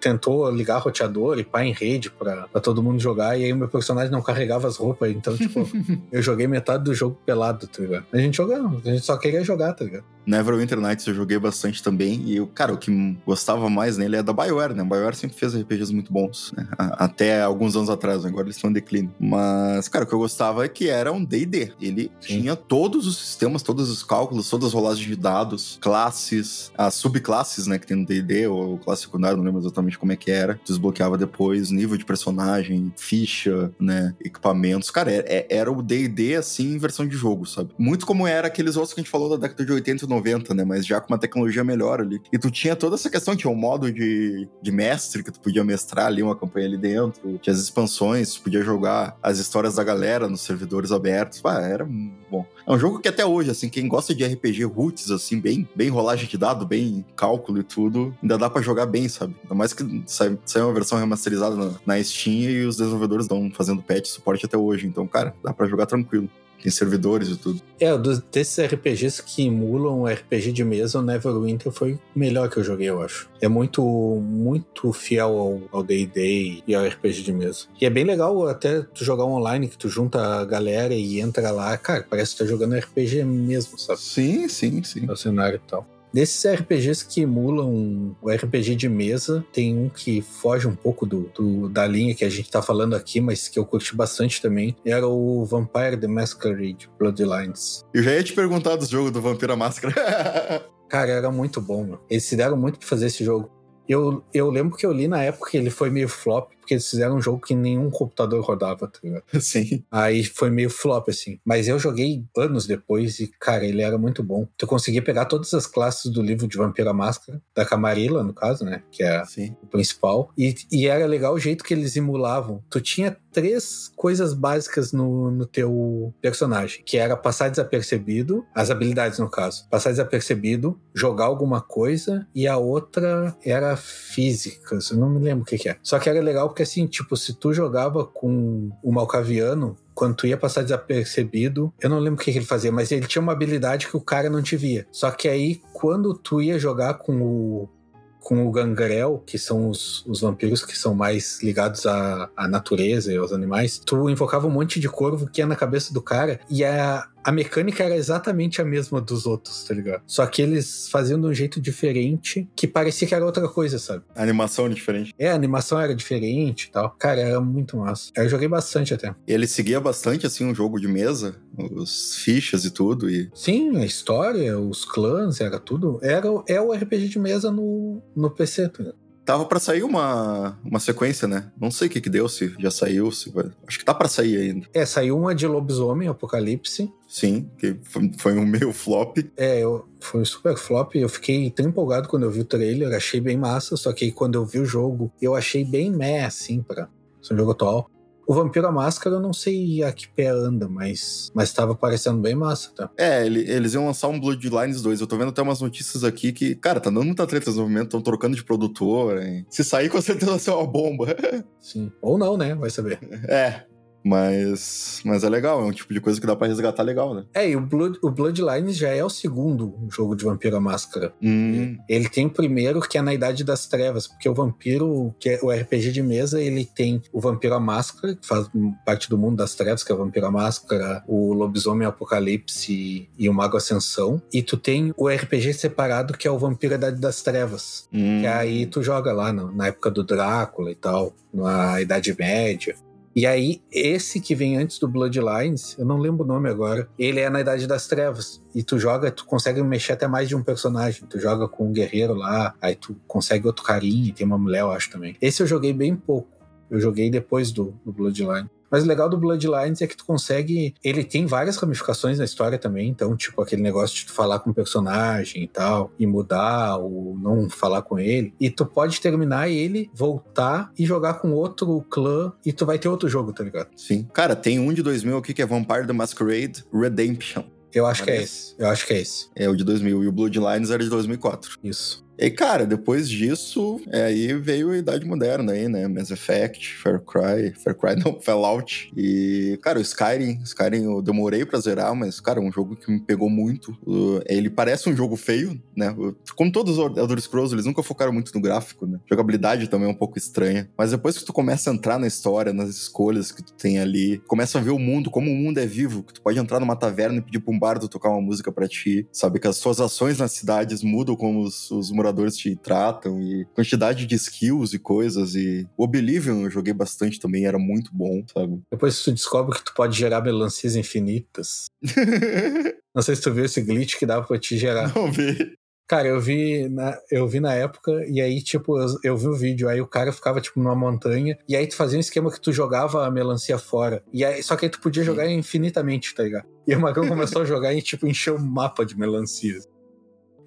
tentou ligar roteador e pá em rede pra, pra todo mundo jogar e aí o meu personagem não carregava as roupas, então, tipo, eu joguei metade do jogo pelado, tá ligado? A gente jogando, a gente só queria jogar, tá ligado? Neverwinter Nights eu joguei bastante também. E, eu, cara, o que gostava mais nele é da BioWare, né? A BioWare sempre fez RPGs muito bons, né? Até alguns anos atrás, agora eles estão em declínio. Mas, cara, o que eu gostava é que era um D&D. Ele Sim. tinha todos os sistemas, todos os cálculos, todas as rolagens de dados, classes, as subclasses, né? Que tem no D&D, ou classe secundária, não lembro exatamente como é que era. Desbloqueava depois, nível de personagem, ficha, né? Equipamentos. Cara, é- é- era o D&D, assim, em versão de jogo, sabe? Muito como era aqueles outros que a gente falou da década de 80 e 90, né? Mas já com uma tecnologia melhor ali. E tu tinha toda essa questão, tinha um modo de, de mestre que tu podia mestrar ali uma campanha ali dentro, tinha as expansões, tu podia jogar as histórias da galera nos servidores abertos. Ah, era bom. É um jogo que até hoje, assim, quem gosta de RPG roots, assim, bem, bem rolagem de dado, bem cálculo e tudo, ainda dá pra jogar bem, sabe? Ainda mais que sai, sai uma versão remasterizada na, na Steam e os desenvolvedores estão fazendo patch suporte até hoje. Então, cara, dá pra jogar tranquilo. Tem servidores e tudo. É, dos, desses RPGs que emulam o RPG de mesa, o Neverwinter foi o melhor que eu joguei, eu acho. É muito, muito fiel ao- D&D e ao RPG de mesa. E é bem legal até tu jogar online, que tu junta a galera e entra lá. Cara, parece que tá jogando RPG mesmo, sabe? Sim, sim, sim. No cenário e tal. Desses RPGs que emulam o RPG de mesa, tem um que foge um pouco do, do- da linha que a gente tá falando aqui, mas que eu curti bastante também. Era o Vampire the Masquerade Bloodlines. Eu já ia te perguntar do jogo do Vampira Máscara. Cara, era muito bom, meu. Eles se deram muito pra fazer esse jogo. Eu, eu lembro que eu li na época que ele foi meio flop, porque eles fizeram um jogo que nenhum computador rodava, tá ligado? sim. Aí foi meio flop, assim. Mas eu joguei anos depois e, cara, ele era muito bom. Tu conseguia pegar todas as classes do livro de Vampira Máscara, da Camarilla, no caso, né? Que é Sim. o principal. E, e era legal o jeito que eles emulavam. Tu tinha três coisas básicas no, no teu personagem, que era passar desapercebido, as habilidades no caso, passar desapercebido, jogar alguma coisa, e a outra era física, eu não me lembro o que, que é. Só que era legal porque assim, tipo, se tu jogava com o Malcaviano, quando tu ia passar desapercebido, eu não lembro o que, que ele fazia, mas ele tinha uma habilidade que o cara não te via. Só que aí, quando tu ia jogar com o com o Gangrel, que são os, os vampiros que são mais ligados à, à natureza e aos animais, tu invocava um monte de corvo que ia na cabeça do cara e a, a mecânica era exatamente a mesma dos outros, tá ligado? Só que eles faziam de um jeito diferente que parecia que era outra coisa, sabe? A animação é diferente. É, a animação era diferente e tal. Cara, era muito massa. Eu joguei bastante até. E ele seguia bastante, assim, um jogo de mesa, os fichas e tudo. E... Sim, a história, os clãs, era tudo. Era, é o RPG de mesa no, no PC, tá ligado? Tava pra sair uma, uma sequência, né? Não sei o que que deu, se já saiu, se vai... Acho que tá pra sair ainda. É, saiu uma de Lobisomem, Apocalipse. Sim, que foi, foi um meio flop. É, eu, foi um super flop. Eu fiquei tão empolgado quando eu vi o trailer, achei bem massa. Só que aí quando eu vi o jogo, eu achei bem meh, assim, pra ser um jogo atual. O Vampiro à Máscara, eu não sei a que pé anda, mas, mas tava parecendo bem massa, tá? É, ele- eles iam lançar um Bloodlines 2. Eu tô vendo até umas notícias aqui que, cara, tá dando muita treta no desenvolvimento, estão trocando de produtor. hein? Se sair, com certeza vai ser uma bomba. Sim. Ou não, né? Vai saber. é. Mas, mas é legal, é um tipo de coisa que dá pra resgatar legal, né? É, e o, Blood, o Bloodlines já é o segundo jogo de Vampiro à Máscara. Hum, Ele tem o primeiro que é na Idade das Trevas, porque o vampiro, que é o RPG de mesa, ele tem o Vampiro à Máscara, que faz parte do mundo das trevas, que é o Vampiro à Máscara, o Lobisomem Apocalipse e o Mago Ascensão. E tu tem o RPG separado, que é o Vampiro Idade das Trevas. hum. Que aí tu joga lá no- na época do Drácula e tal, na Idade Média. E aí, esse que vem antes do Bloodlines, eu não lembro o nome agora, ele é na Idade das Trevas. E tu joga, tu consegue mexer até mais de um personagem. Tu joga com um guerreiro lá, aí tu consegue outro carinha, tem uma mulher, eu acho também. Esse eu joguei bem pouco. Eu joguei depois do, do. Mas o legal do Bloodlines é que tu consegue. Ele tem várias ramificações na história também. Então, tipo, aquele negócio de tu falar com o personagem e tal, e mudar ou não falar com ele. E tu pode terminar ele, voltar e jogar com outro clã e tu vai ter outro jogo, tá ligado? Sim. Cara, tem um de 2000 aqui que é Vampire the Masquerade Redemption. Eu acho que é Parece. esse. Eu acho que é esse. É o de 2000 e o Bloodlines era de 2004. Isso. E cara, depois disso, é, aí veio a Idade Moderna aí, né? Mass Effect, Far Cry, Far Cry não, Fallout. E, cara, o Skyrim, Skyrim eu demorei pra zerar, mas, cara, é um jogo que me pegou muito. Ele parece um jogo feio, né? Como todos os Elder Scrolls, eles nunca focaram muito no gráfico, né? Jogabilidade também é um pouco estranha. Mas depois que tu começa a entrar na história, nas escolhas que tu tem ali, começa a ver o mundo, como o mundo é vivo, que tu pode entrar numa taverna e pedir pra um bardo tocar uma música pra ti, sabe? Que as suas ações nas cidades mudam como os, os moradores te tratam e quantidade de skills e coisas. E o Oblivion eu joguei bastante também, era muito bom, sabe? Depois tu descobre que tu pode gerar melancias infinitas. Não sei se tu viu esse glitch que dava pra te gerar. Não vi. Cara, eu vi na, eu vi na época, e aí, tipo, eu, eu vi o vídeo, aí o cara ficava, tipo, numa montanha, e aí tu fazia um esquema que tu jogava a melancia fora. E aí, só que aí tu podia jogar infinitamente, tá ligado? E o Magão começou a jogar e, tipo, encheu o mapa de melancias.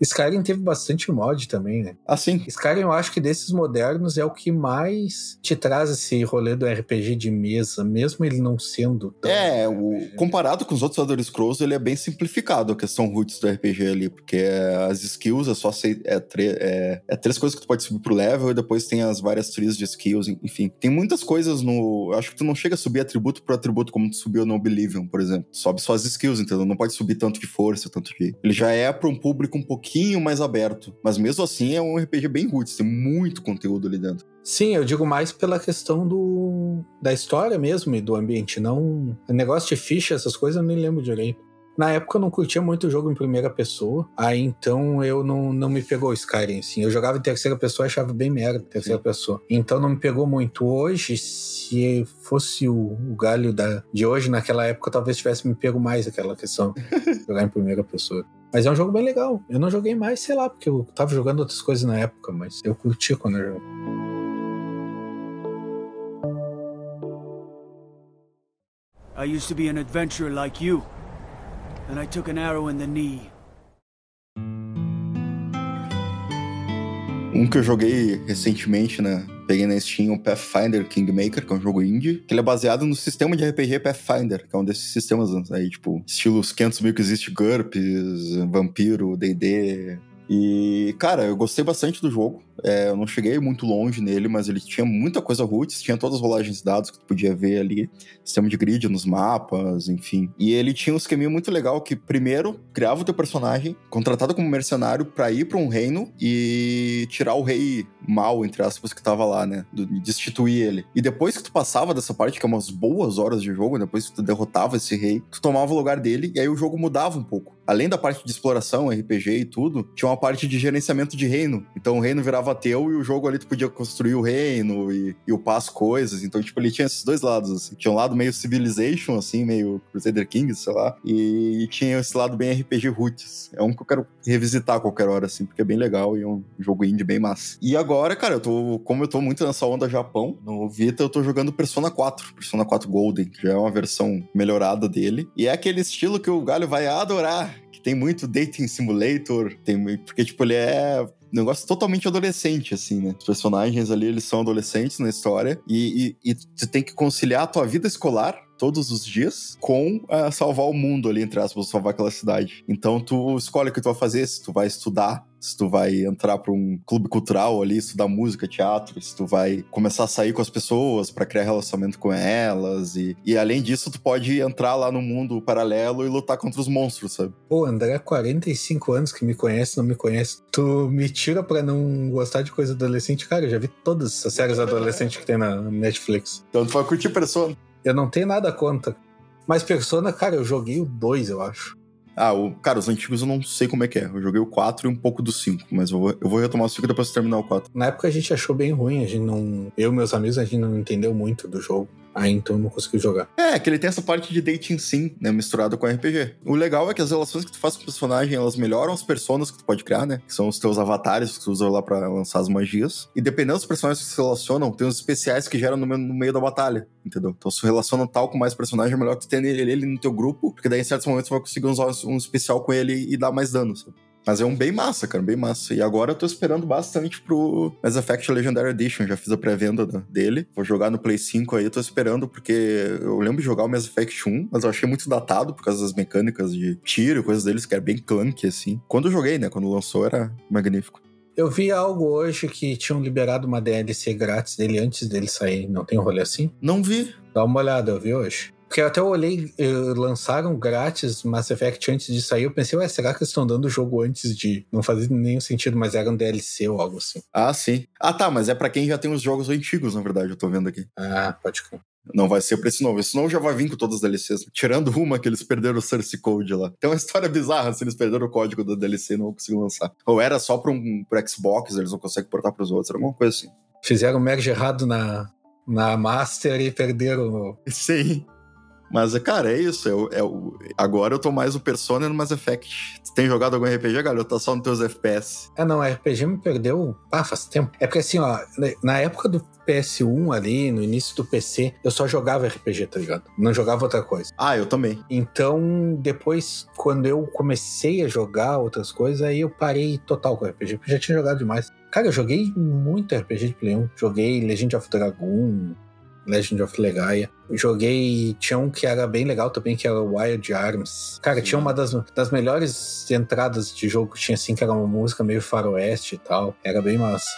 Skyrim teve bastante mod também, né? Assim, Skyrim, eu acho que desses modernos é o que mais te traz esse rolê do RPG de mesa, mesmo ele não sendo tão. É, o, comparado com os outros Elder Scrolls, ele é bem simplificado a questão roots do RPG ali, porque é, as skills é só sei- é, é, é três coisas que tu pode subir pro level e depois tem as várias trees de skills, enfim. Tem muitas coisas no. Acho que tu não chega a subir atributo por atributo como tu subiu no Oblivion, por exemplo. Tu sobe só as skills, entendeu? Não pode subir tanto de força, tanto de. Ele já é pra um público um pouquinho mais aberto. Mas mesmo assim é um RPG bem roots, tem muito conteúdo ali dentro. Sim, eu digo mais pela questão do da história mesmo e do ambiente, não negócio de ficha, essas coisas eu nem lembro direito. Na época eu não curtia muito o jogo em primeira pessoa, aí então eu não, não me pegou o Skyrim, assim. Eu jogava em terceira pessoa e achava bem merda terceira Sim. pessoa. Então não me pegou muito. Hoje, se fosse o, o galho da, de hoje, naquela época, talvez tivesse me pego mais aquela questão jogar em primeira pessoa. Mas é um jogo bem legal. Eu não joguei mais, sei lá, porque eu tava jogando outras coisas na época, mas eu curti quando eu joguei. I used to be an adventurer like you. Then I took an arrow in the knee. Um que eu joguei recentemente, né? Peguei na Steam o Pathfinder Kingmaker, que é um jogo indie, que ele é baseado no sistema de RPG Pathfinder, que é um desses sistemas aí, tipo, estilos 500 mil que existe GURPS, Vampiro, D&D... E, cara, eu gostei bastante do jogo. É, eu não cheguei muito longe nele, mas ele tinha muita coisa roots, tinha todas as rolagens de dados que tu podia ver ali, sistema de grid nos mapas, enfim. E ele tinha um esqueminha muito legal que, primeiro, criava o teu personagem, contratado como mercenário para ir para um reino e tirar o rei mal, entre aspas, que tava lá, né? Destituir ele. E depois que tu passava dessa parte, que é umas boas horas de jogo, depois que tu derrotava esse rei, tu tomava o lugar dele e aí o jogo mudava um pouco. Além da parte de exploração, RPG e tudo, tinha uma parte de gerenciamento de reino. Então o reino virava teu e o jogo ali tu podia construir o reino e, e upar as coisas. Então, tipo, ele tinha esses dois lados, assim. Tinha um lado meio Civilization, assim, meio Crusader Kings, sei lá. E tinha esse lado bem RPG Roots. É um que eu quero revisitar a qualquer hora, assim, porque é bem legal e é um jogo indie bem massa. E agora, cara, eu tô, como eu tô muito nessa onda Japão, no Vita eu tô jogando Persona 4. Persona 4 Golden, que já é uma versão melhorada dele. E é aquele estilo que o Galho vai adorar, que tem muito dating simulator, tem porque tipo ele é um negócio totalmente adolescente, assim, né? Os personagens ali, eles são adolescentes na história e, e, e tu tem que conciliar a tua vida escolar todos os dias com uh, salvar o mundo ali, entre aspas, salvar aquela cidade. Então tu escolhe o que tu vai fazer, se tu vai estudar, se tu vai entrar para um clube cultural ali, estudar música, teatro, se tu vai começar a sair com as pessoas para criar relacionamento com elas e, e além disso tu pode entrar lá no mundo paralelo e lutar contra os monstros, sabe? Pô, André, 45 anos que me conhece, não me conhece. Tu me tira pra não gostar de coisa adolescente? Cara, eu já vi todas as séries adolescentes que tem na Netflix. Então tu vai curtir Persona. Eu não tenho nada contra. Mas Persona, cara, eu joguei o 2, eu acho. Ah, o, cara, os antigos eu não sei como é que é. Eu joguei o 4 e um pouco do 5, mas eu vou, eu vou retomar o 5 depois de terminar o 4. Na época a gente achou bem ruim, a gente não. Eu e meus amigos, a gente não entendeu muito do jogo. Aí então não consegui jogar. É, que ele tem essa parte de dating sim, né? Misturado com RPG. O legal é que as relações que tu faz com o personagem, elas melhoram os personagens que tu pode criar, né? Que são os teus avatares que tu usa lá pra lançar as magias. E dependendo dos personagens que se relacionam, tem os especiais que geram no, no meio da batalha, entendeu? Então se relaciona tal com mais personagem, é melhor que tu tenha ele, ele no teu grupo, porque daí em certos momentos tu vai conseguir usar um especial com ele e dar mais dano, sabe? Mas é um bem massa, cara, bem massa. E agora eu tô esperando bastante pro Mass Effect Legendary Edition. Já fiz a pré-venda dele. Vou jogar no Play 5 aí, tô esperando, porque eu lembro de jogar o Mass Effect 1, mas eu achei muito datado por causa das mecânicas de tiro e coisas deles, que era bem clunky, assim. Quando eu joguei, né? Quando lançou, era magnífico. Eu vi algo hoje que tinham liberado uma DLC grátis dele antes dele sair. Não tem um rolê assim? Não vi. Dá uma olhada, eu vi hoje. Porque eu até olhei, lançaram grátis Mass Effect antes de sair. Eu pensei, ué, será que eles estão dando o jogo antes de. Não fazia nenhum sentido, mas era um DLC ou algo assim. Ah, sim. Ah, tá, mas é para quem já tem os jogos antigos, na verdade, eu tô vendo aqui. Ah, pode crer. Não vai ser pra esse novo. Esse novo já vai vir com todas as DLCs. Tirando uma que eles perderam o Source Code lá. Tem uma história bizarra se eles perderam o código da DLC e não conseguiram lançar. Ou era só pra um pro Xbox, eles não conseguem portar pros outros. Era alguma coisa assim. Fizeram merge errado na, na Master e perderam. Sim. Mas, cara, é isso. É, é, agora eu tô mais o Persona no Mass Effect. Tu tem jogado algum RPG, galera? Tá só nos teus FPS? É, não, RPG me perdeu. Ah, faz tempo. É porque assim, ó, na época do PS1 ali, no início do PC, eu só jogava RPG, tá ligado? Não jogava outra coisa. Ah, eu também. Então, depois, quando eu comecei a jogar outras coisas, aí eu parei total com RPG, porque já tinha jogado demais. Cara, eu joguei muito RPG de Play 1. Joguei Legend of Dragoon, Legend of Legaia. Joguei. Tinha um que era bem legal também, que era Wild Arms. Cara, Sim. tinha uma das, das melhores entradas de jogo que tinha assim, que era uma música meio faroeste e tal. Era bem massa.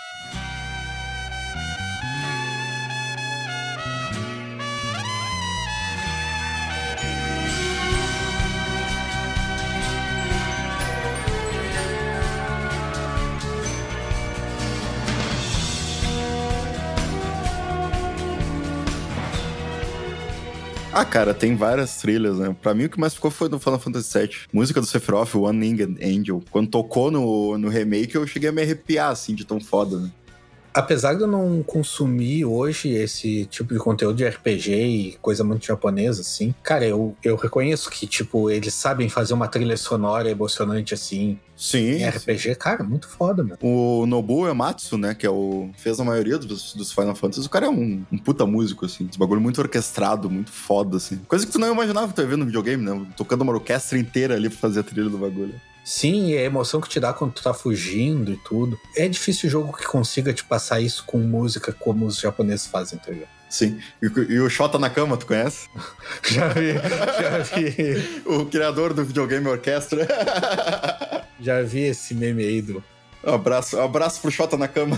Ah, cara, tem várias trilhas, né? Pra mim, o que mais ficou foi do Final Fantasy VII. Música do Sephiroth, One Winged Angel. Quando tocou no, no remake, eu cheguei a me arrepiar, assim, de tão foda, né? Apesar de eu não consumir hoje esse tipo de conteúdo de RPG e coisa muito japonesa, assim, cara, eu, eu reconheço que, tipo, eles sabem fazer uma trilha sonora emocionante, assim. Sim. Em RPG, sim. cara, muito foda, mano. O Nobuo Ematsu, né, que é o. fez a maioria dos, dos Final Fantasy, o cara é um, um puta músico, assim. Esse bagulho muito orquestrado, muito foda, assim. Coisa que tu não imaginava que tu ia ver no videogame, né? Tocando uma orquestra inteira ali pra fazer a trilha do bagulho. Sim, e a emoção que te dá quando tu tá fugindo e tudo. É difícil o jogo que consiga te passar isso com música como os japoneses fazem, tá ligado? Sim. E, e o Shota Nakama, tu conhece? já vi, já vi. o criador do videogame orquestra. já vi esse meme aí do Um abraço, um abraço pro Xota na cama.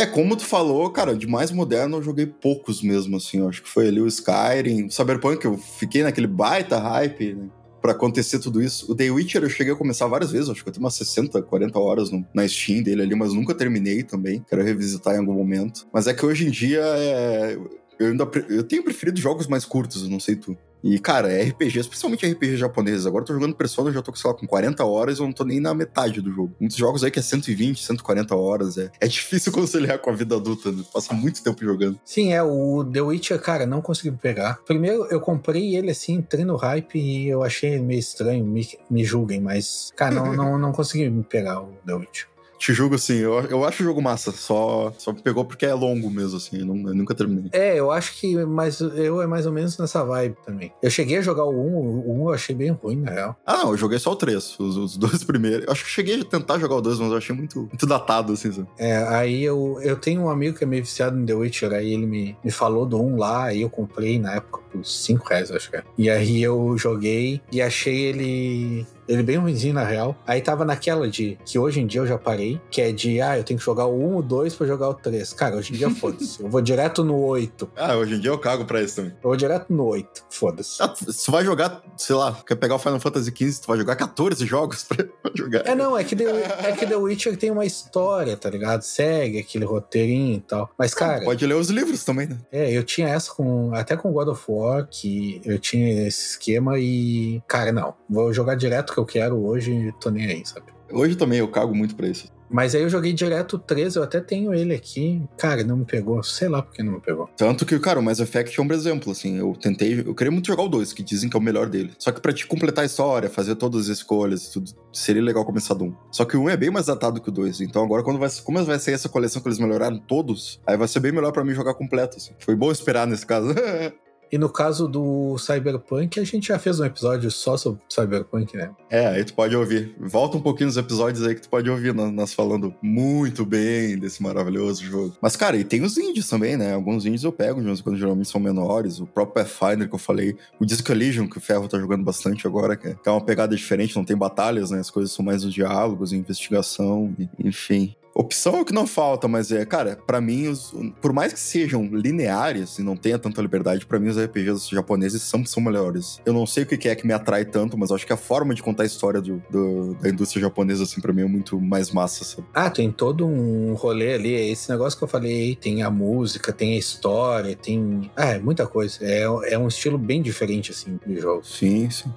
É, como tu falou, cara, de mais moderno eu joguei poucos mesmo, assim. Eu acho que foi ali o Skyrim, o Cyberpunk, eu fiquei naquele baita hype, né? Pra acontecer tudo isso. O The Witcher eu cheguei a começar várias vezes, acho que eu tenho umas 60, 40 horas no, na Steam dele ali, mas nunca terminei também. Quero revisitar em algum momento. Mas é que hoje em dia é, eu ainda eu tenho preferido jogos mais curtos, não sei tu. E, cara, RPG, especialmente RPG japoneses. Agora eu tô jogando Persona, já tô, sei lá, com 40 horas eu não tô nem na metade do jogo. Muitos jogos aí que é 120, 140 horas. É, é difícil conciliar com a vida adulta, né? Passa muito tempo jogando. Sim, é, o The Witcher, cara, não consegui pegar. Primeiro, eu comprei ele assim, entrei no hype e eu achei meio estranho, me, me julguem, mas, cara, não, não, não consegui me pegar o The Witcher. Te julgo assim, eu, eu acho o jogo massa, só, só me pegou porque é longo mesmo, assim, eu, não, eu nunca terminei. É, eu acho que mas eu é mais ou menos nessa vibe também. Eu cheguei a jogar o 1, o 1 eu achei bem ruim, na real. Ah, não, eu joguei só o 3, os, os dois primeiros. Eu acho que cheguei a tentar jogar o 2, mas eu achei muito, muito datado, assim. Sabe? É, aí eu, eu tenho um amigo que é meio viciado em The Witcher, aí ele me, me falou do 1 lá, aí eu comprei na época por 5 reais, acho que é. E aí eu joguei e achei ele ele bem ruimzinho, na real. Aí tava naquela de que hoje em dia eu já parei, que é de, ah, eu tenho que jogar o 1, o 2 pra jogar o 3. Cara, hoje em dia foda-se. eu vou direto no 8. Ah, hoje em dia eu cago pra isso também. Eu vou direto no 8. Foda-se. Ah, você vai jogar, sei lá, quer pegar o Final Fantasy XV, tu vai jogar 14 jogos pra jogar. É, não, é que, The, é que The Witcher tem uma história, tá ligado? Segue aquele roteirinho e tal. Mas, cara. Pode ler os livros também, né? É, eu tinha essa com. Até com God of War, que eu tinha esse esquema e. Cara, não. Vou jogar direto que eu quero hoje tô nem aí, sabe? Hoje também eu cago muito pra isso. Mas aí eu joguei direto o 13, eu até tenho ele aqui. Cara, não me pegou. Sei lá por que não me pegou. Tanto que, cara, o Mass Effect é um exemplo, assim. Eu tentei. Eu queria muito jogar o 2, que dizem que é o melhor dele. Só que pra te completar a história, fazer todas as escolhas e tudo, seria legal começar do 1. Só que o 1 é bem mais datado que o 2. Então agora, quando vai, como vai ser essa coleção que eles melhoraram todos, aí vai ser bem melhor pra mim jogar completo, assim. Foi bom esperar nesse caso. E no caso do Cyberpunk, a gente já fez um episódio só sobre Cyberpunk, né? É, aí tu pode ouvir. Volta um pouquinho nos episódios aí que tu pode ouvir nós falando muito bem desse maravilhoso jogo. Mas, cara, e tem os indies também, né? Alguns indies eu pego, de quando geralmente são menores. O próprio Pathfinder que eu falei. O Disco que o Ferro tá jogando bastante agora, que é uma pegada diferente, não tem batalhas, né? As coisas são mais os diálogos, investigação, enfim. Opção é o que não falta, mas é, cara, para mim, os, por mais que sejam lineares e não tenha tanta liberdade, para mim os RPGs japoneses são, são melhores. Eu não sei o que é que me atrai tanto, mas acho que a forma de contar a história do, do da indústria japonesa, assim, pra mim é muito mais massa, sabe? Ah, tem todo um rolê ali, esse negócio que eu falei, tem a música, tem a história, tem. Ah, é muita coisa. É, é um estilo bem diferente, assim, de jogo. Sim, sim.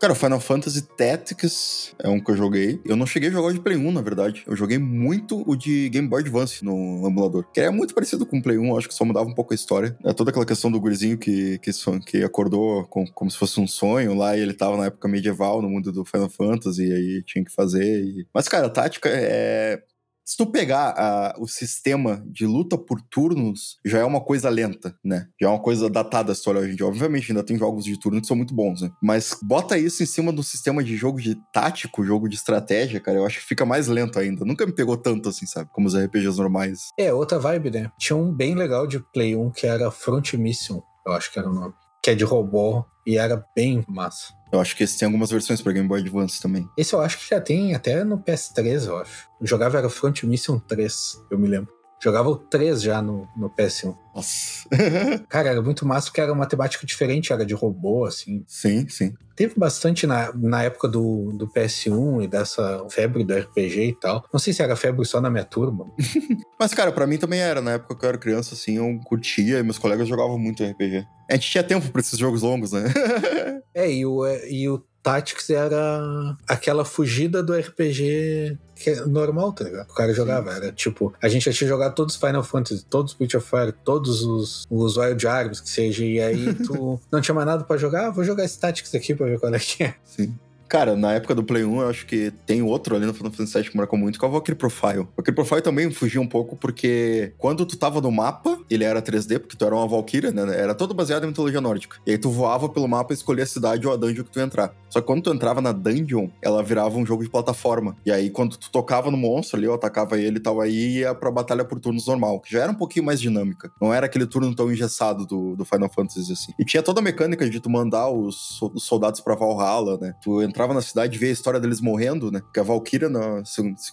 Cara, o Final Fantasy Tactics é um que eu joguei. Eu não cheguei a jogar o de Play 1, na verdade. Eu joguei muito o de Game Boy Advance no emulador. Que é muito parecido com o Play 1, acho que só mudava um pouco a história. É toda aquela questão do gurizinho que, que, que acordou com, como se fosse um sonho lá e ele tava na época medieval no mundo do Final Fantasy e aí tinha que fazer. E... Mas, cara, a tática é se tu pegar o sistema de luta por turnos, já é uma coisa lenta, né? Já é uma coisa datada a história hoje em dia. Obviamente, ainda tem jogos de turno que são muito bons, né? Mas bota isso em cima do sistema de jogo de tático, jogo de estratégia, cara, eu acho que fica mais lento ainda. Nunca me pegou tanto assim, sabe? Como os RPGs normais. É, outra vibe, né? Tinha um bem legal de Play 1 que era Front Mission, eu acho que era o nome. Que é de robô e era bem massa. Eu acho que esse tem algumas versões para Game Boy Advance também. Esse eu acho que já tem até no PS3, eu acho. Eu jogava era Front Mission 3, eu me lembro. Jogava o 3 já no, no PS1. Nossa. Cara, era muito massa porque era uma temática diferente, era de robô, assim. Sim, sim. Teve bastante na, na época do, do PS1 e dessa febre do RPG e tal. Não sei se era febre só na minha turma. Mas, cara, para mim também era. Na época que eu era criança, assim, eu curtia e meus colegas jogavam muito RPG. A gente tinha tempo pra esses jogos longos, né? é, e o, e o Tactics era aquela fugida do RPG que é normal, tá ligado? O cara jogava. Era tipo, a gente já tinha jogado todos os Final Fantasy, todos os Witch of Fire, todos os, os Wild Arms, que seja, e aí tu não tinha mais nada pra jogar, ah, vou jogar esse Tactics aqui pra ver qual é que é. Sim. Cara, na época do Play 1, eu acho que tem outro ali no Final Fantasy VII que marcou muito, que é o Valkyrie Profile. Valkyrie Profile também fugia um pouco, porque quando tu tava no mapa, ele era 3D, porque tu era uma Valkyria, né? Era todo baseado em mitologia nórdica. E aí tu voava pelo mapa e escolhia a cidade ou a dungeon que tu ia entrar. Só que quando tu entrava na dungeon, ela virava um jogo de plataforma. E aí quando tu tocava no monstro ali, ou atacava ele e tal, aí ia pra batalha por turnos normal, que já era um pouquinho mais dinâmica. Não era aquele turno tão engessado do, do Final Fantasy, assim. E tinha toda a mecânica de tu mandar os, os soldados pra Valhalla, né? Tu entrava na cidade e via a história deles morrendo, né? Porque a Valkyria, na,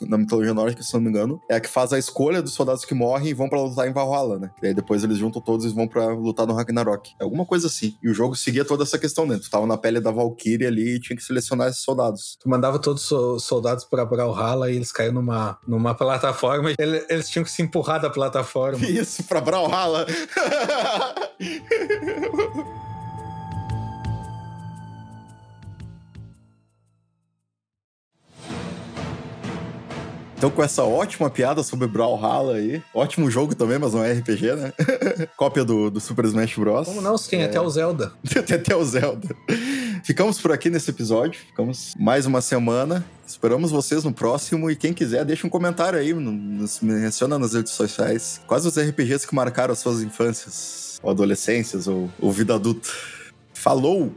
na mitologia nórdica, se não me engano, é a que faz a escolha dos soldados que morrem e vão pra lutar em Valhalla, né? E aí depois eles juntam todos e vão pra lutar no Ragnarok. É alguma coisa assim. E o jogo seguia toda essa questão, né? Tu tava na pele da Valkyria ali e tinha que selecionar esses soldados. Tu mandava todos os soldados pra Brawlhalla e eles caíam numa, numa plataforma e eles, eles tinham que se empurrar da plataforma. Isso, pra Brawlhalla. Então, com essa ótima piada sobre Brawlhalla aí, ótimo jogo também, mas não é RPG, né? Cópia do, do Super Smash Bros. Como não? Tem é... até o Zelda. tem até o Zelda. Ficamos por aqui nesse episódio. Ficamos mais uma semana. Esperamos vocês no próximo. E quem quiser, deixa um comentário aí. Nos menciona nas redes sociais. Quais os RPGs que marcaram as suas infâncias, ou adolescências, ou, ou vida adulta. Falou!